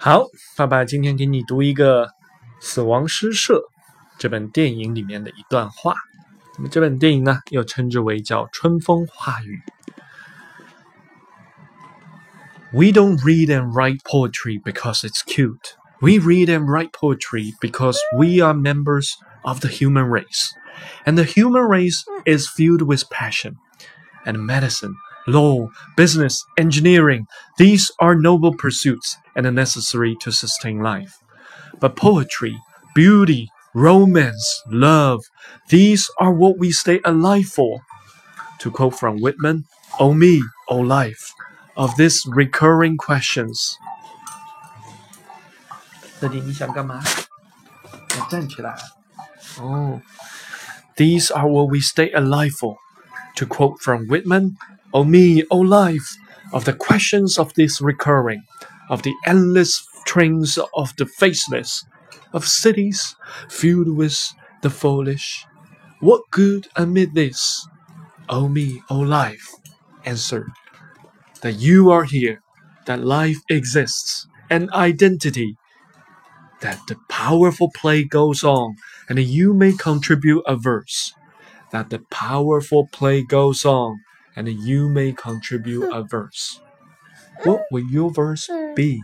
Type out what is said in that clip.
好，爸爸今天给你读一个《死亡诗社》这本电影里面的一段话。那么这本电影呢，又称之为叫《春风化雨》。We don't read and write poetry because it's cute. We read and write poetry because we are members of the human race. And the human race is filled with passion and medicine law, business, engineering, these are noble pursuits and necessary to sustain life. But poetry, beauty, romance, love, these are what we stay alive for. To quote from Whitman, O me, O life, of these recurring questions. 这里你想干嘛？要站起来。哦，These are what we stay alive for. To quote from Whitman, O me, O life, of the questions of this recurring, of the endless trains of the faceless, of cities filled with the foolish. What good amid this? O me, O life, answer that you are here, that life exists, an identity, that the powerful play goes on, and you may contribute a verse, that the powerful play goes on, and you may contribute a verse. What will your verse be?